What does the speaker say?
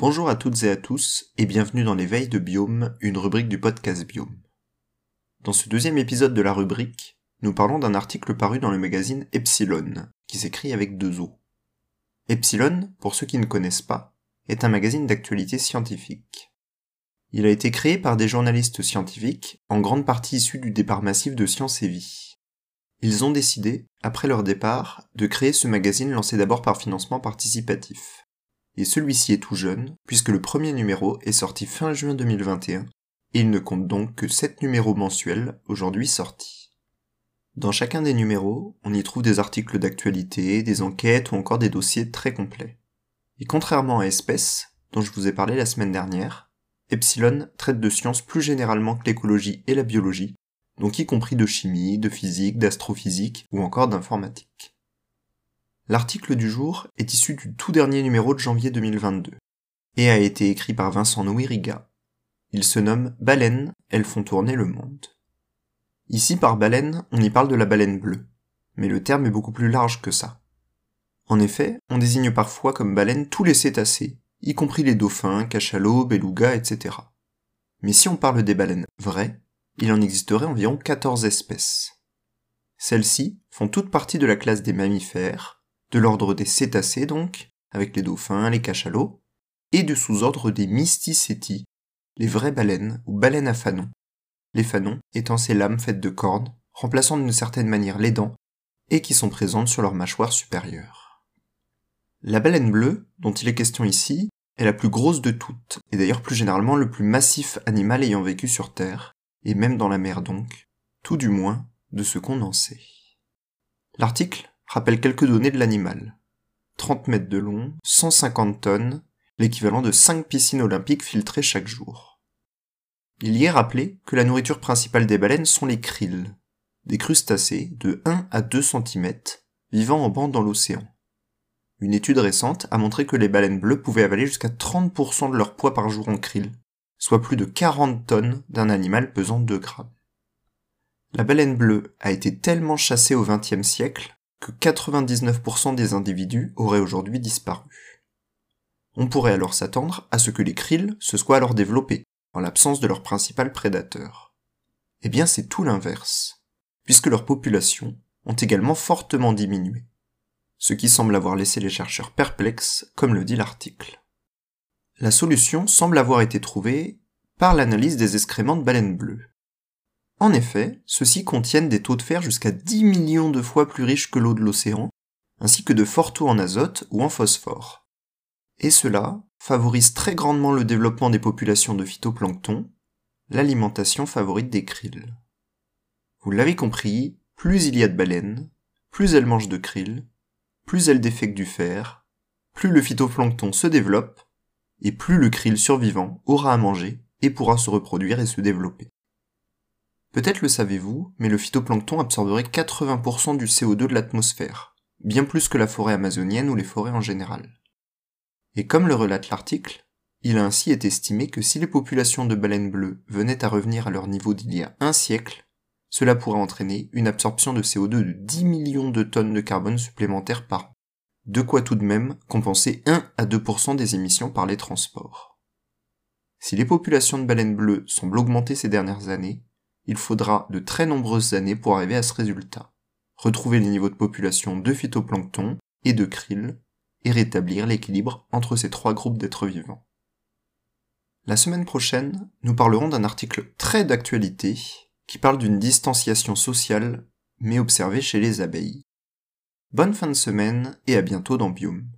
Bonjour à toutes et à tous et bienvenue dans l'éveil de Biome, une rubrique du podcast Biome. Dans ce deuxième épisode de la rubrique, nous parlons d'un article paru dans le magazine Epsilon, qui s'écrit avec deux O. Epsilon, pour ceux qui ne connaissent pas, est un magazine d'actualité scientifique. Il a été créé par des journalistes scientifiques, en grande partie issus du départ massif de Science et Vie. Ils ont décidé, après leur départ, de créer ce magazine lancé d'abord par financement participatif. Et celui-ci est tout jeune, puisque le premier numéro est sorti fin juin 2021, et il ne compte donc que 7 numéros mensuels aujourd'hui sortis. Dans chacun des numéros, on y trouve des articles d'actualité, des enquêtes ou encore des dossiers très complets. Et contrairement à Espèce, dont je vous ai parlé la semaine dernière, Epsilon traite de sciences plus généralement que l'écologie et la biologie, donc y compris de chimie, de physique, d'astrophysique ou encore d'informatique. L'article du jour est issu du tout dernier numéro de janvier 2022 et a été écrit par Vincent Nouiriga. Il se nomme Baleines, elles font tourner le monde. Ici par baleine, on y parle de la baleine bleue, mais le terme est beaucoup plus large que ça. En effet, on désigne parfois comme baleine tous les cétacés, y compris les dauphins, cachalots, belugas, etc. Mais si on parle des baleines vraies, il en existerait environ 14 espèces. Celles-ci font toutes partie de la classe des mammifères, de l'ordre des cétacés donc, avec les dauphins, les cachalots, et du sous-ordre des mysticeti, les vraies baleines ou baleines à fanon, les fanons étant ces lames faites de cornes, remplaçant d'une certaine manière les dents, et qui sont présentes sur leur mâchoire supérieure. La baleine bleue, dont il est question ici, est la plus grosse de toutes, et d'ailleurs plus généralement le plus massif animal ayant vécu sur Terre, et même dans la mer donc, tout du moins de ce qu'on en sait. L'article rappelle quelques données de l'animal. 30 mètres de long, 150 tonnes, l'équivalent de 5 piscines olympiques filtrées chaque jour. Il y est rappelé que la nourriture principale des baleines sont les krills, des crustacés de 1 à 2 cm vivant en bande dans l'océan. Une étude récente a montré que les baleines bleues pouvaient avaler jusqu'à 30% de leur poids par jour en krill, soit plus de 40 tonnes d'un animal pesant 2 grammes. La baleine bleue a été tellement chassée au XXe siècle que 99% des individus auraient aujourd'hui disparu. On pourrait alors s'attendre à ce que les krills se soient alors développés, en l'absence de leur principal prédateur. Eh bien c'est tout l'inverse, puisque leurs populations ont également fortement diminué, ce qui semble avoir laissé les chercheurs perplexes, comme le dit l'article. La solution semble avoir été trouvée par l'analyse des excréments de baleines bleues. En effet, ceux-ci contiennent des taux de fer jusqu'à 10 millions de fois plus riches que l'eau de l'océan, ainsi que de forts taux en azote ou en phosphore. Et cela favorise très grandement le développement des populations de phytoplancton, l'alimentation favorite des krills. Vous l'avez compris, plus il y a de baleines, plus elles mangent de krill, plus elles défectent du fer, plus le phytoplancton se développe, et plus le krill survivant aura à manger et pourra se reproduire et se développer. Peut-être le savez-vous, mais le phytoplancton absorberait 80% du CO2 de l'atmosphère, bien plus que la forêt amazonienne ou les forêts en général. Et comme le relate l'article, il a ainsi été estimé que si les populations de baleines bleues venaient à revenir à leur niveau d'il y a un siècle, cela pourrait entraîner une absorption de CO2 de 10 millions de tonnes de carbone supplémentaires par an. De quoi tout de même compenser 1 à 2% des émissions par les transports. Si les populations de baleines bleues semblent augmenter ces dernières années, il faudra de très nombreuses années pour arriver à ce résultat. Retrouver les niveaux de population de phytoplancton et de krill et rétablir l'équilibre entre ces trois groupes d'êtres vivants. La semaine prochaine, nous parlerons d'un article très d'actualité qui parle d'une distanciation sociale mais observée chez les abeilles. Bonne fin de semaine et à bientôt dans Biome.